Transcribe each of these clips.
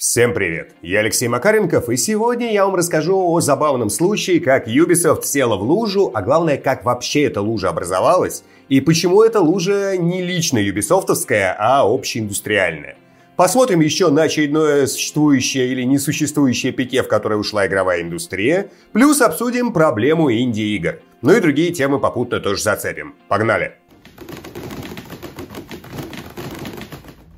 Всем привет! Я Алексей Макаренков, и сегодня я вам расскажу о забавном случае, как Ubisoft села в лужу, а главное, как вообще эта лужа образовалась, и почему эта лужа не лично юбисофтовская, а общеиндустриальная. Посмотрим еще на очередное существующее или несуществующее пике, в которое ушла игровая индустрия, плюс обсудим проблему инди-игр. Ну и другие темы попутно тоже зацепим. Погнали!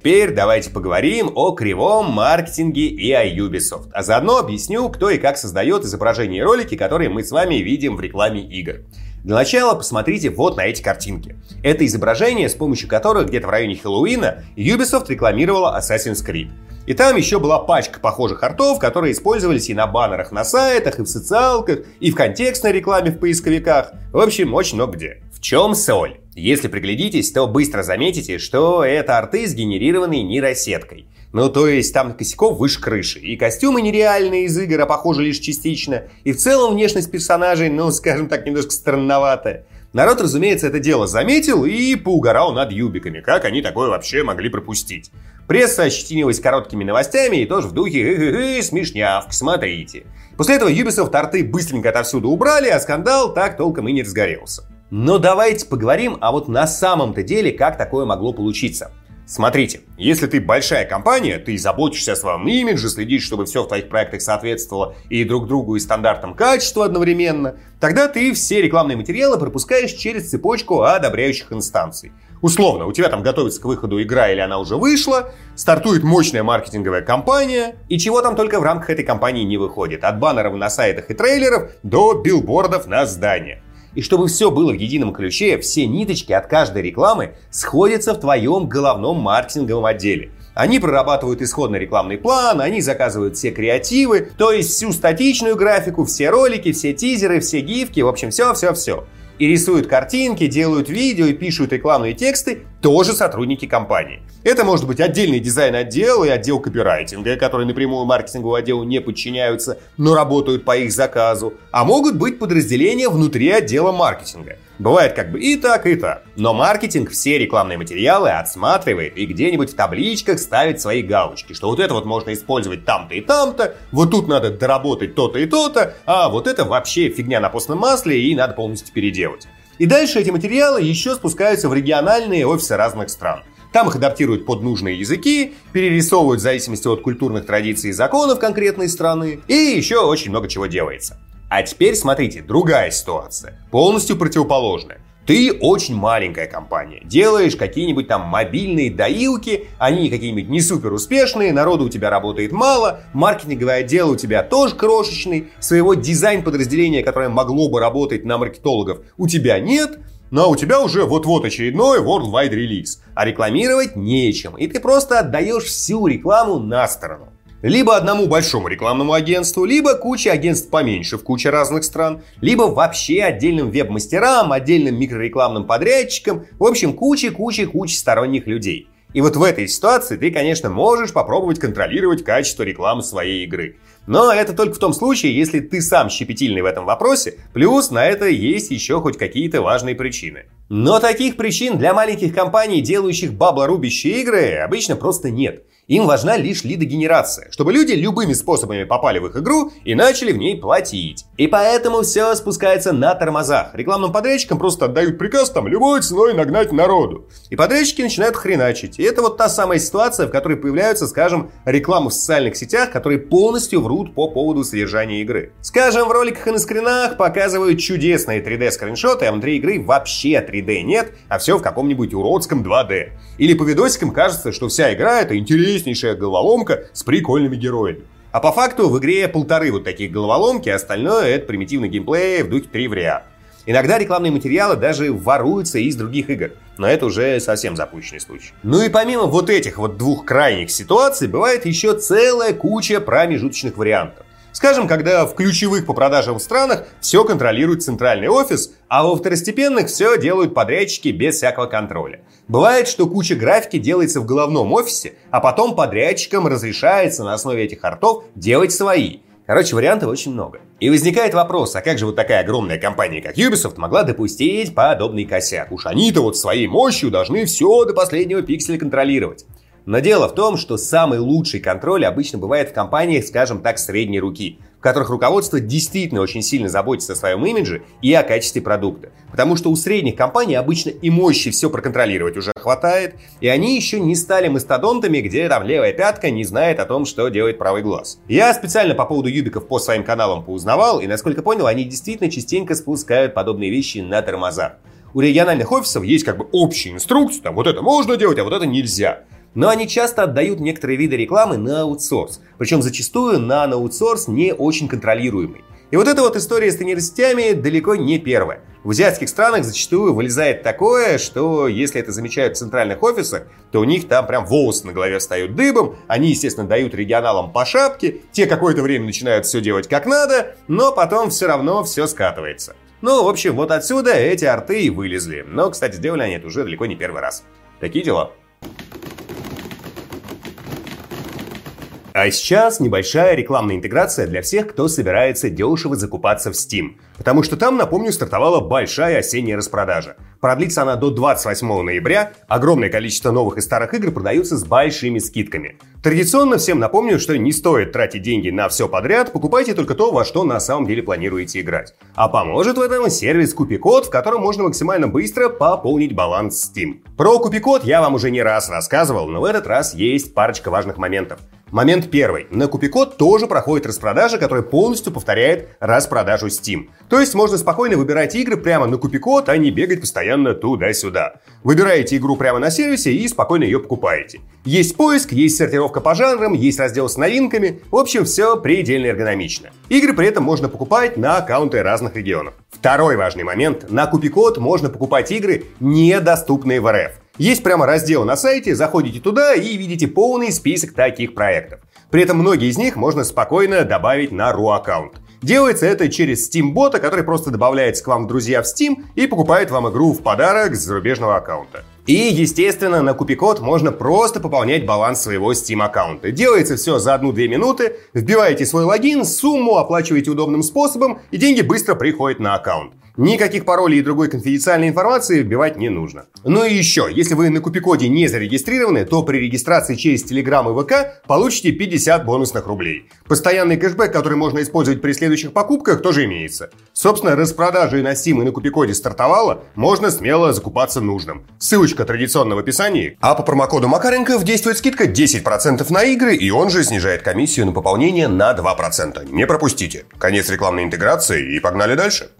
Теперь давайте поговорим о кривом маркетинге и о Ubisoft. А заодно объясню, кто и как создает изображения и ролики, которые мы с вами видим в рекламе игр. Для начала посмотрите вот на эти картинки. Это изображения, с помощью которых где-то в районе Хэллоуина Ubisoft рекламировала Assassin's Creed. И там еще была пачка похожих артов, которые использовались и на баннерах на сайтах, и в социалках, и в контекстной рекламе в поисковиках. В общем, очень много где. В чем соль? Если приглядитесь, то быстро заметите, что это арты сгенерированы нейросеткой. Ну, то есть там косяков выше крыши. И костюмы нереальные из игр, а похожи лишь частично. И в целом внешность персонажей, ну, скажем так, немножко странноватая. Народ, разумеется, это дело заметил и поугарал над юбиками. Как они такое вообще могли пропустить? Пресса ощетинилась короткими новостями и тоже в духе «Э -э -э, смешнявка, смотрите». После этого Ubisoft арты быстренько отовсюду убрали, а скандал так толком и не разгорелся. Но давайте поговорим, а вот на самом-то деле, как такое могло получиться. Смотрите, если ты большая компания, ты заботишься о своем имидже, следишь, чтобы все в твоих проектах соответствовало и друг другу, и стандартам качества одновременно, тогда ты все рекламные материалы пропускаешь через цепочку одобряющих инстанций. Условно, у тебя там готовится к выходу игра или она уже вышла, стартует мощная маркетинговая кампания, и чего там только в рамках этой кампании не выходит, от баннеров на сайтах и трейлеров до билбордов на зданиях. И чтобы все было в едином ключе, все ниточки от каждой рекламы сходятся в твоем головном маркетинговом отделе. Они прорабатывают исходный рекламный план, они заказывают все креативы, то есть всю статичную графику, все ролики, все тизеры, все гифки, в общем, все-все-все и рисуют картинки, делают видео и пишут рекламные тексты, тоже сотрудники компании. Это может быть отдельный дизайн-отдел и отдел копирайтинга, которые напрямую маркетинговому отделу не подчиняются, но работают по их заказу. А могут быть подразделения внутри отдела маркетинга. Бывает как бы и так, и так. Но маркетинг все рекламные материалы отсматривает и где-нибудь в табличках ставит свои галочки, что вот это вот можно использовать там-то и там-то, вот тут надо доработать то-то и то-то, а вот это вообще фигня на постном масле и надо полностью переделать. И дальше эти материалы еще спускаются в региональные офисы разных стран. Там их адаптируют под нужные языки, перерисовывают в зависимости от культурных традиций и законов конкретной страны, и еще очень много чего делается. А теперь смотрите, другая ситуация, полностью противоположная. Ты очень маленькая компания, делаешь какие-нибудь там мобильные доилки, они какие-нибудь не супер успешные, народу у тебя работает мало, маркетинговый отдел у тебя тоже крошечный, своего дизайн-подразделения, которое могло бы работать на маркетологов, у тебя нет, но у тебя уже вот-вот очередной worldwide релиз, а рекламировать нечем, и ты просто отдаешь всю рекламу на сторону. Либо одному большому рекламному агентству, либо куче агентств поменьше в куче разных стран, либо вообще отдельным веб-мастерам, отдельным микрорекламным подрядчикам, в общем, куче-куче-куче сторонних людей. И вот в этой ситуации ты, конечно, можешь попробовать контролировать качество рекламы своей игры. Но это только в том случае, если ты сам щепетильный в этом вопросе, плюс на это есть еще хоть какие-то важные причины. Но таких причин для маленьких компаний, делающих баблорубящие игры, обычно просто нет. Им важна лишь лидогенерация, чтобы люди любыми способами попали в их игру и начали в ней платить. И поэтому все спускается на тормозах. Рекламным подрядчикам просто отдают приказ там любой ценой нагнать народу. И подрядчики начинают хреначить. И это вот та самая ситуация, в которой появляются, скажем, рекламы в социальных сетях, которые полностью врут по поводу содержания игры. Скажем, в роликах и на скринах показывают чудесные 3D скриншоты, а внутри игры вообще 3D нет, а все в каком-нибудь уродском 2D. Или по видосикам кажется, что вся игра это интересно интереснейшая головоломка с прикольными героями. А по факту в игре полторы вот таких головоломки, а остальное это примитивный геймплей в духе 3 в ряд. Иногда рекламные материалы даже воруются из других игр, но это уже совсем запущенный случай. Ну и помимо вот этих вот двух крайних ситуаций, бывает еще целая куча промежуточных вариантов. Скажем, когда в ключевых по продажам странах все контролирует центральный офис, а во второстепенных все делают подрядчики без всякого контроля. Бывает, что куча графики делается в головном офисе, а потом подрядчикам разрешается на основе этих артов делать свои. Короче, вариантов очень много. И возникает вопрос, а как же вот такая огромная компания, как Ubisoft, могла допустить подобный косяк? Уж они-то вот своей мощью должны все до последнего пикселя контролировать. Но дело в том, что самый лучший контроль обычно бывает в компаниях, скажем так, средней руки, в которых руководство действительно очень сильно заботится о своем имидже и о качестве продукта. Потому что у средних компаний обычно и мощи все проконтролировать уже хватает, и они еще не стали мастодонтами, где там левая пятка не знает о том, что делает правый глаз. Я специально по поводу юбиков по своим каналам поузнавал, и насколько понял, они действительно частенько спускают подобные вещи на тормоза. У региональных офисов есть как бы общие инструкции, там вот это можно делать, а вот это нельзя. Но они часто отдают некоторые виды рекламы на аутсорс. Причем зачастую на аутсорс не очень контролируемый. И вот эта вот история с нейросетями далеко не первая. В азиатских странах зачастую вылезает такое, что если это замечают в центральных офисах, то у них там прям волосы на голове встают дыбом, они, естественно, дают регионалам по шапке, те какое-то время начинают все делать как надо, но потом все равно все скатывается. Ну, в общем, вот отсюда эти арты и вылезли. Но, кстати, сделали они это уже далеко не первый раз. Такие дела. А сейчас небольшая рекламная интеграция для всех, кто собирается дешево закупаться в Steam. Потому что там, напомню, стартовала большая осенняя распродажа. Продлится она до 28 ноября, огромное количество новых и старых игр продаются с большими скидками. Традиционно всем напомню, что не стоит тратить деньги на все подряд, покупайте только то, во что на самом деле планируете играть. А поможет в этом сервис Купикод, в котором можно максимально быстро пополнить баланс Steam. Про Купикод я вам уже не раз рассказывал, но в этот раз есть парочка важных моментов. Момент первый. На Купикод тоже проходит распродажа, которая полностью повторяет распродажу Steam. То есть можно спокойно выбирать игры прямо на Купикод, а не бегать постоянно туда-сюда. Выбираете игру прямо на сервисе и спокойно ее покупаете. Есть поиск, есть сортировка по жанрам, есть раздел с новинками. В общем, все предельно эргономично. Игры при этом можно покупать на аккаунты разных регионов. Второй важный момент. На Купикод можно покупать игры, недоступные в РФ. Есть прямо раздел на сайте, заходите туда и видите полный список таких проектов. При этом многие из них можно спокойно добавить на RU аккаунт. Делается это через Steam-бота, который просто добавляется к вам в друзья в Steam и покупает вам игру в подарок с зарубежного аккаунта. И, естественно, на Купикод можно просто пополнять баланс своего Steam аккаунта. Делается все за 1-2 минуты, вбиваете свой логин, сумму, оплачиваете удобным способом, и деньги быстро приходят на аккаунт. Никаких паролей и другой конфиденциальной информации вбивать не нужно. Ну и еще, если вы на Купикоде не зарегистрированы, то при регистрации через Telegram и ВК получите 50 бонусных рублей. Постоянный кэшбэк, который можно использовать при следующих покупках, тоже имеется. Собственно, распродажа и на Steam и на Купикоде стартовала, можно смело закупаться нужным. Ссылочка традиционно в описании. А по промокоду Макаренков действует скидка 10% на игры, и он же снижает комиссию на пополнение на 2%. Не пропустите. Конец рекламной интеграции и погнали дальше.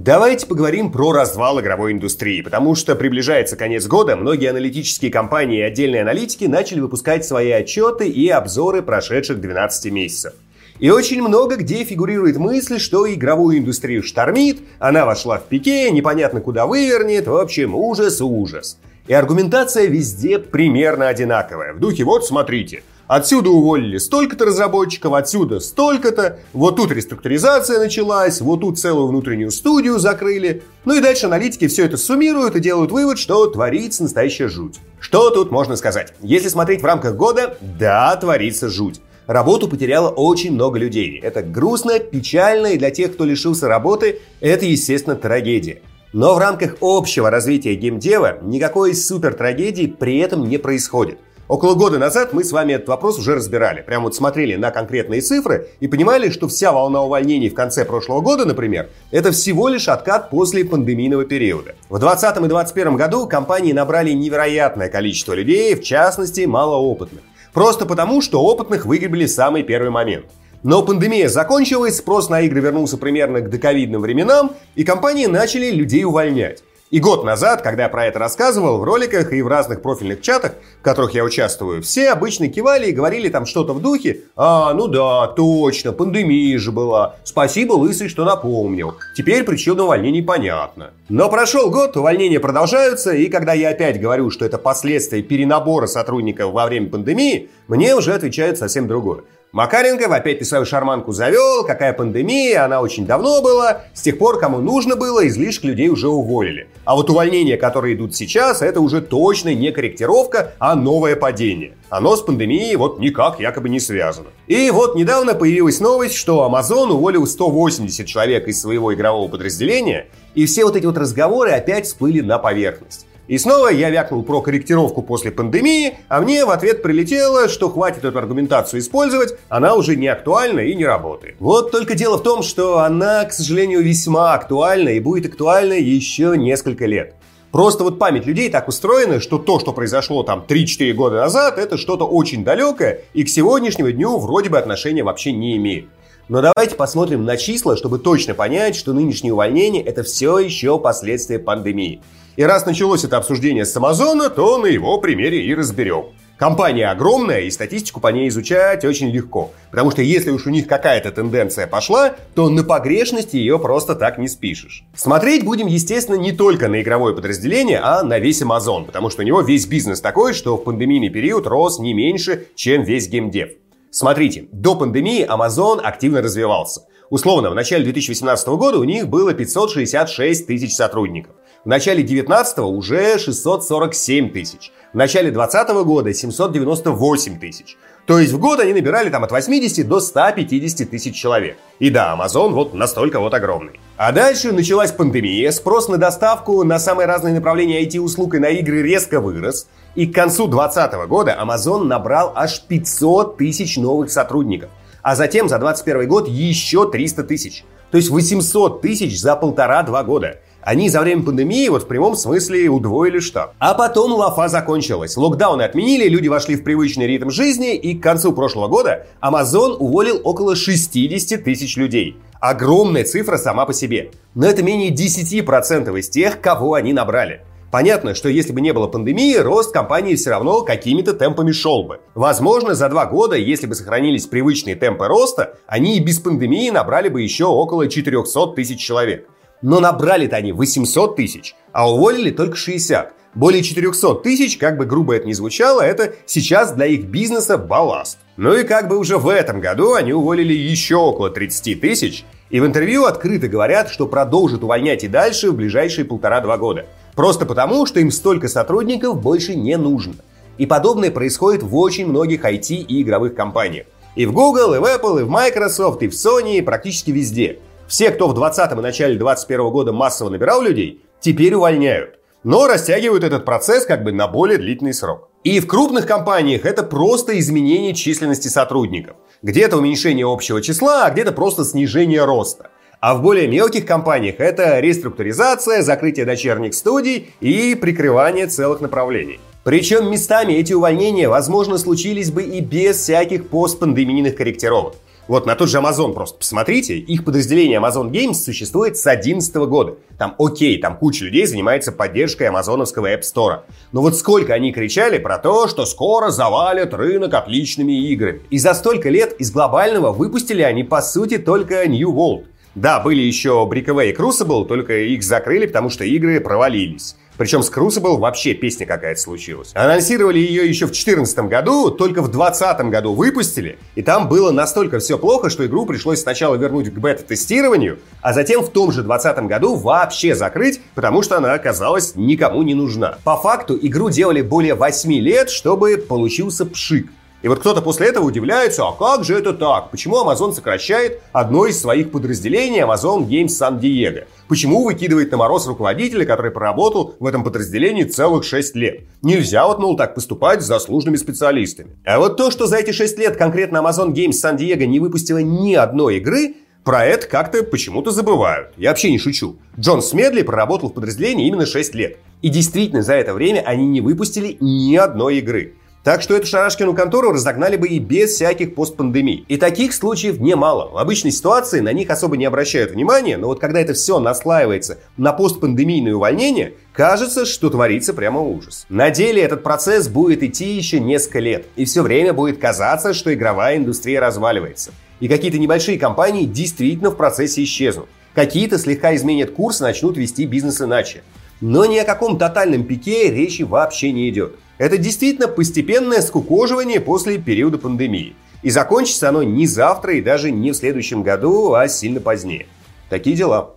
Давайте поговорим про развал игровой индустрии, потому что приближается конец года, многие аналитические компании и отдельные аналитики начали выпускать свои отчеты и обзоры прошедших 12 месяцев. И очень много где фигурирует мысль, что игровую индустрию штормит, она вошла в пике, непонятно куда вывернет, в общем, ужас-ужас. И аргументация везде примерно одинаковая. В духе «вот смотрите», Отсюда уволили столько-то разработчиков, отсюда столько-то. Вот тут реструктуризация началась, вот тут целую внутреннюю студию закрыли. Ну и дальше аналитики все это суммируют и делают вывод, что творится настоящая жуть. Что тут можно сказать? Если смотреть в рамках года, да, творится жуть. Работу потеряло очень много людей. Это грустно, печально, и для тех, кто лишился работы, это, естественно, трагедия. Но в рамках общего развития геймдева никакой супер трагедии при этом не происходит. Около года назад мы с вами этот вопрос уже разбирали. Прям вот смотрели на конкретные цифры и понимали, что вся волна увольнений в конце прошлого года, например, это всего лишь откат после пандемийного периода. В 2020 и 2021 году компании набрали невероятное количество людей, в частности, малоопытных. Просто потому, что опытных выгребли в самый первый момент. Но пандемия закончилась, спрос на игры вернулся примерно к доковидным временам, и компании начали людей увольнять. И год назад, когда я про это рассказывал в роликах и в разных профильных чатах, в которых я участвую, все обычно кивали и говорили там что-то в духе «А, ну да, точно, пандемия же была. Спасибо, Лысый, что напомнил. Теперь причина увольнений понятна». Но прошел год, увольнения продолжаются, и когда я опять говорю, что это последствия перенабора сотрудников во время пандемии, мне уже отвечают совсем другое. Макаренков опять ты свою шарманку завел, какая пандемия, она очень давно была, с тех пор, кому нужно было, излишек людей уже уволили. А вот увольнения, которые идут сейчас, это уже точно не корректировка, а новое падение. Оно с пандемией вот никак якобы не связано. И вот недавно появилась новость, что Amazon уволил 180 человек из своего игрового подразделения, и все вот эти вот разговоры опять всплыли на поверхность. И снова я вякнул про корректировку после пандемии, а мне в ответ прилетело, что хватит эту аргументацию использовать, она уже не актуальна и не работает. Вот только дело в том, что она, к сожалению, весьма актуальна и будет актуальна еще несколько лет. Просто вот память людей так устроена, что то, что произошло там 3-4 года назад, это что-то очень далекое и к сегодняшнему дню вроде бы отношения вообще не имеет. Но давайте посмотрим на числа, чтобы точно понять, что нынешнее увольнение это все еще последствия пандемии. И раз началось это обсуждение с Амазона, то на его примере и разберем. Компания огромная, и статистику по ней изучать очень легко. Потому что если уж у них какая-то тенденция пошла, то на погрешности ее просто так не спишешь. Смотреть будем, естественно, не только на игровое подразделение, а на весь Amazon, потому что у него весь бизнес такой, что в пандемийный период рос не меньше, чем весь геймдев. Смотрите, до пандемии Amazon активно развивался. Условно, в начале 2018 года у них было 566 тысяч сотрудников. В начале 19 уже 647 тысяч. В начале 2020 года 798 тысяч. То есть в год они набирали там от 80 до 150 тысяч человек. И да, Amazon вот настолько вот огромный. А дальше началась пандемия, спрос на доставку на самые разные направления IT-услуг и на игры резко вырос. И к концу 2020 года Amazon набрал аж 500 тысяч новых сотрудников. А затем за 2021 год еще 300 тысяч. То есть 800 тысяч за полтора-два года. Они за время пандемии вот в прямом смысле удвоили штаб. А потом лафа закончилась. Локдауны отменили, люди вошли в привычный ритм жизни, и к концу прошлого года Amazon уволил около 60 тысяч людей. Огромная цифра сама по себе. Но это менее 10% из тех, кого они набрали. Понятно, что если бы не было пандемии, рост компании все равно какими-то темпами шел бы. Возможно, за два года, если бы сохранились привычные темпы роста, они и без пандемии набрали бы еще около 400 тысяч человек. Но набрали-то они 800 тысяч, а уволили только 60. Более 400 тысяч, как бы грубо это ни звучало, это сейчас для их бизнеса балласт. Ну и как бы уже в этом году они уволили еще около 30 тысяч, и в интервью открыто говорят, что продолжат увольнять и дальше в ближайшие полтора-два года. Просто потому, что им столько сотрудников больше не нужно. И подобное происходит в очень многих IT и игровых компаниях. И в Google, и в Apple, и в Microsoft, и в Sony, и практически везде. Все, кто в 20 и начале 21 года массово набирал людей, теперь увольняют. Но растягивают этот процесс как бы на более длительный срок. И в крупных компаниях это просто изменение численности сотрудников. Где-то уменьшение общего числа, а где-то просто снижение роста. А в более мелких компаниях это реструктуризация, закрытие дочерних студий и прикрывание целых направлений. Причем местами эти увольнения, возможно, случились бы и без всяких постпандемийных корректировок. Вот на тот же Amazon просто посмотрите, их подразделение Amazon Games существует с 2011 года. Там окей, там куча людей занимается поддержкой амазоновского App Store. Но вот сколько они кричали про то, что скоро завалят рынок отличными играми. И за столько лет из глобального выпустили они по сути только New World. Да, были еще Breakaway и Crucible, только их закрыли, потому что игры провалились. Причем с Crucible вообще песня какая-то случилась. Анонсировали ее еще в 2014 году, только в 2020 году выпустили. И там было настолько все плохо, что игру пришлось сначала вернуть к бета-тестированию, а затем в том же 2020 году вообще закрыть, потому что она оказалась никому не нужна. По факту игру делали более 8 лет, чтобы получился пшик. И вот кто-то после этого удивляется, а как же это так? Почему Amazon сокращает одно из своих подразделений Amazon Games San Diego? Почему выкидывает на мороз руководителя, который проработал в этом подразделении целых 6 лет? Нельзя вот, мол, так поступать с заслуженными специалистами. А вот то, что за эти 6 лет конкретно Amazon Games San Diego не выпустила ни одной игры, про это как-то почему-то забывают. Я вообще не шучу. Джон Смедли проработал в подразделении именно 6 лет. И действительно, за это время они не выпустили ни одной игры. Так что эту шарашкину контору разогнали бы и без всяких постпандемий. И таких случаев немало. В обычной ситуации на них особо не обращают внимания, но вот когда это все наслаивается на постпандемийное увольнение, кажется, что творится прямо ужас. На деле этот процесс будет идти еще несколько лет, и все время будет казаться, что игровая индустрия разваливается. И какие-то небольшие компании действительно в процессе исчезнут. Какие-то слегка изменят курс и начнут вести бизнес иначе. Но ни о каком тотальном пике речи вообще не идет. Это действительно постепенное скукоживание после периода пандемии. И закончится оно не завтра и даже не в следующем году, а сильно позднее. Такие дела.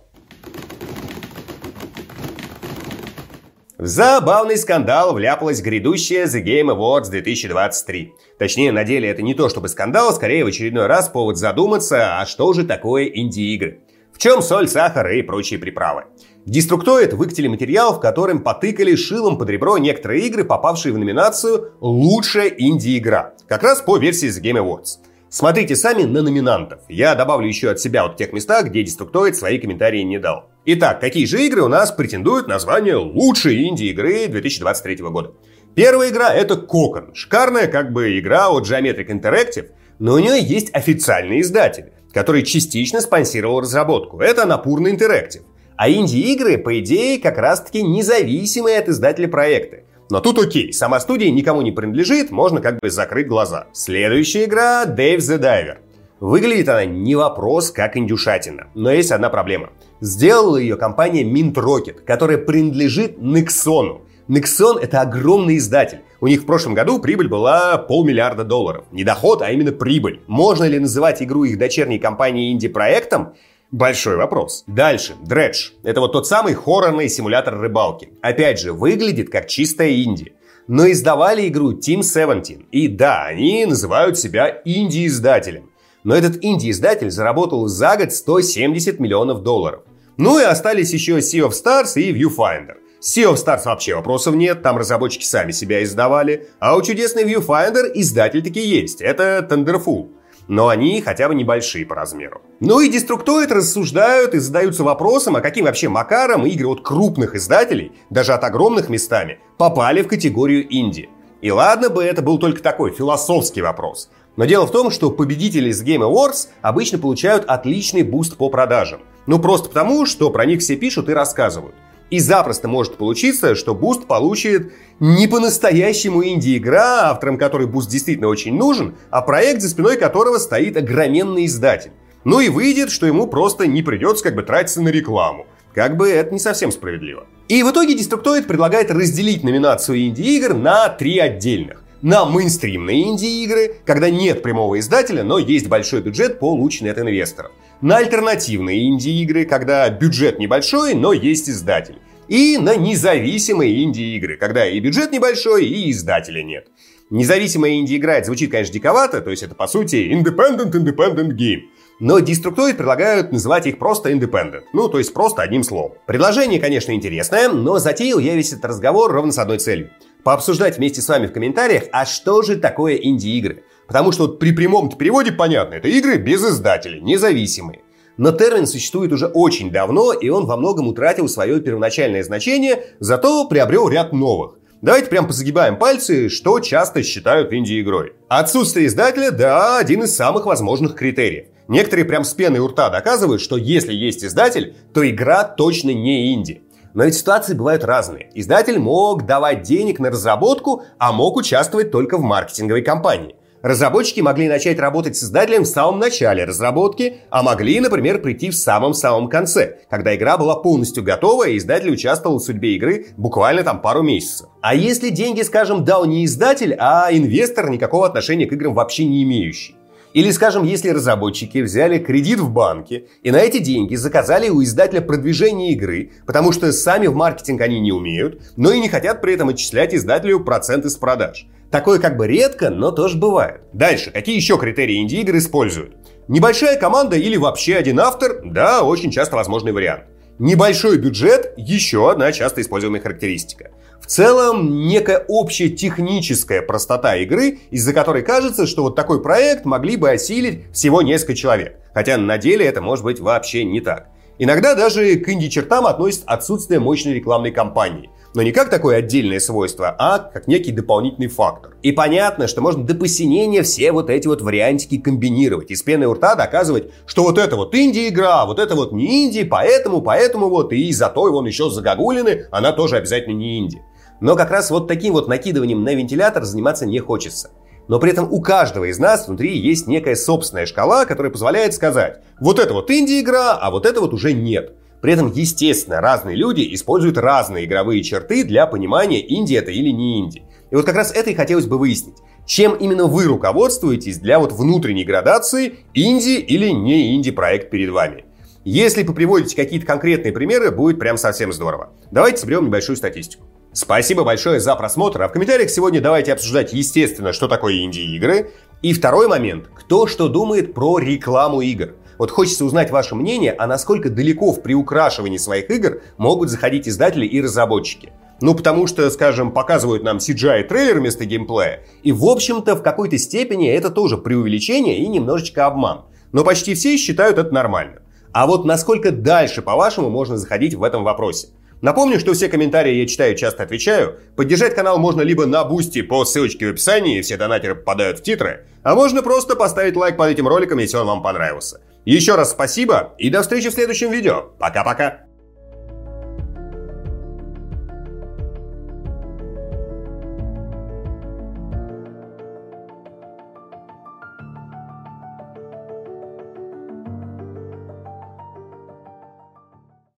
В забавный скандал вляпалась грядущая The Game Awards 2023. Точнее, на деле это не то чтобы скандал, скорее в очередной раз повод задуматься, а что же такое инди-игры. В чем соль, сахар и прочие приправы? Деструктоид выкатили материал, в котором потыкали шилом под ребро некоторые игры, попавшие в номинацию «Лучшая инди-игра», как раз по версии The Game Awards. Смотрите сами на номинантов. Я добавлю еще от себя вот в тех местах, где Деструктоид свои комментарии не дал. Итак, какие же игры у нас претендуют на звание лучшей инди-игры 2023 года? Первая игра это Кокон. Шикарная как бы игра от Geometric Interactive, но у нее есть официальный издатель, который частично спонсировал разработку. Это Напурна Interactive. А инди-игры, по идее, как раз-таки независимые от издателя проекты. Но тут окей, сама студия никому не принадлежит, можно как бы закрыть глаза. Следующая игра Dave the Diver. Выглядит она не вопрос, как индюшатина. Но есть одна проблема. Сделала ее компания Mint Rocket, которая принадлежит Nexon. Nexon это огромный издатель. У них в прошлом году прибыль была полмиллиарда долларов. Не доход, а именно прибыль. Можно ли называть игру их дочерней компании инди-проектом? Большой вопрос. Дальше. Dredge. Это вот тот самый хоррорный симулятор рыбалки. Опять же, выглядит как чистая инди. Но издавали игру Team 17. И да, они называют себя инди-издателем. Но этот инди-издатель заработал за год 170 миллионов долларов. Ну и остались еще Sea of Stars и Viewfinder. Sea of Stars вообще вопросов нет, там разработчики сами себя издавали. А у чудесной Viewfinder издатель таки есть. Это Thunderful, но они хотя бы небольшие по размеру. Ну и Destructoid рассуждают и задаются вопросом, а каким вообще макаром игры от крупных издателей, даже от огромных местами, попали в категорию инди. И ладно бы это был только такой философский вопрос. Но дело в том, что победители из Game Awards обычно получают отличный буст по продажам. Ну просто потому, что про них все пишут и рассказывают. И запросто может получиться, что буст получит не по-настоящему инди-игра, авторам которой буст действительно очень нужен, а проект, за спиной которого стоит огроменный издатель. Ну и выйдет, что ему просто не придется как бы тратиться на рекламу. Как бы это не совсем справедливо. И в итоге Destructoid предлагает разделить номинацию инди-игр на три отдельных. На мейнстримные инди-игры, когда нет прямого издателя, но есть большой бюджет, полученный от инвесторов на альтернативные инди-игры, когда бюджет небольшой, но есть издатель. И на независимые инди-игры, когда и бюджет небольшой, и издателя нет. Независимая инди-игра, звучит, конечно, диковато, то есть это, по сути, independent independent game. Но Destructoid предлагают называть их просто Independent. Ну, то есть просто одним словом. Предложение, конечно, интересное, но затеял я весь этот разговор ровно с одной целью. Пообсуждать вместе с вами в комментариях, а что же такое инди-игры? Потому что вот при прямом переводе понятно, это игры без издателей, независимые. Но термин существует уже очень давно, и он во многом утратил свое первоначальное значение, зато приобрел ряд новых. Давайте прям позагибаем пальцы, что часто считают инди-игрой. Отсутствие издателя, да, один из самых возможных критериев. Некоторые прям с пеной у рта доказывают, что если есть издатель, то игра точно не инди. Но ведь ситуации бывают разные. Издатель мог давать денег на разработку, а мог участвовать только в маркетинговой кампании. Разработчики могли начать работать с издателем в самом начале разработки, а могли, например, прийти в самом-самом конце, когда игра была полностью готова и издатель участвовал в судьбе игры буквально там пару месяцев. А если деньги, скажем, дал не издатель, а инвестор, никакого отношения к играм вообще не имеющий? Или, скажем, если разработчики взяли кредит в банке и на эти деньги заказали у издателя продвижение игры, потому что сами в маркетинг они не умеют, но и не хотят при этом отчислять издателю проценты с продаж. Такое как бы редко, но тоже бывает. Дальше, какие еще критерии инди-игр используют? Небольшая команда или вообще один автор? Да, очень часто возможный вариант. Небольшой бюджет – еще одна часто используемая характеристика. В целом, некая общая техническая простота игры, из-за которой кажется, что вот такой проект могли бы осилить всего несколько человек. Хотя на деле это может быть вообще не так. Иногда даже к инди-чертам относят отсутствие мощной рекламной кампании – но не как такое отдельное свойство, а как некий дополнительный фактор. И понятно, что можно до посинения все вот эти вот вариантики комбинировать. И с пеной у рта доказывать, что вот это вот инди-игра, вот это вот не инди, поэтому, поэтому вот, и зато он еще загогулины, она тоже обязательно не инди. Но как раз вот таким вот накидыванием на вентилятор заниматься не хочется. Но при этом у каждого из нас внутри есть некая собственная шкала, которая позволяет сказать, вот это вот инди-игра, а вот это вот уже нет. При этом, естественно, разные люди используют разные игровые черты для понимания, инди это или не инди. И вот как раз это и хотелось бы выяснить. Чем именно вы руководствуетесь для вот внутренней градации инди или не инди проект перед вами? Если вы приводите какие-то конкретные примеры, будет прям совсем здорово. Давайте соберем небольшую статистику. Спасибо большое за просмотр, а в комментариях сегодня давайте обсуждать, естественно, что такое инди-игры. И второй момент, кто что думает про рекламу игр. Вот хочется узнать ваше мнение, а насколько далеко в приукрашивании своих игр могут заходить издатели и разработчики. Ну, потому что, скажем, показывают нам CGI трейлер вместо геймплея. И, в общем-то, в какой-то степени это тоже преувеличение и немножечко обман. Но почти все считают это нормально. А вот насколько дальше, по-вашему, можно заходить в этом вопросе? Напомню, что все комментарии я читаю, часто отвечаю. Поддержать канал можно либо на бусти по ссылочке в описании, все донатеры попадают в титры, а можно просто поставить лайк под этим роликом, если он вам понравился. Еще раз спасибо и до встречи в следующем видео. Пока-пока.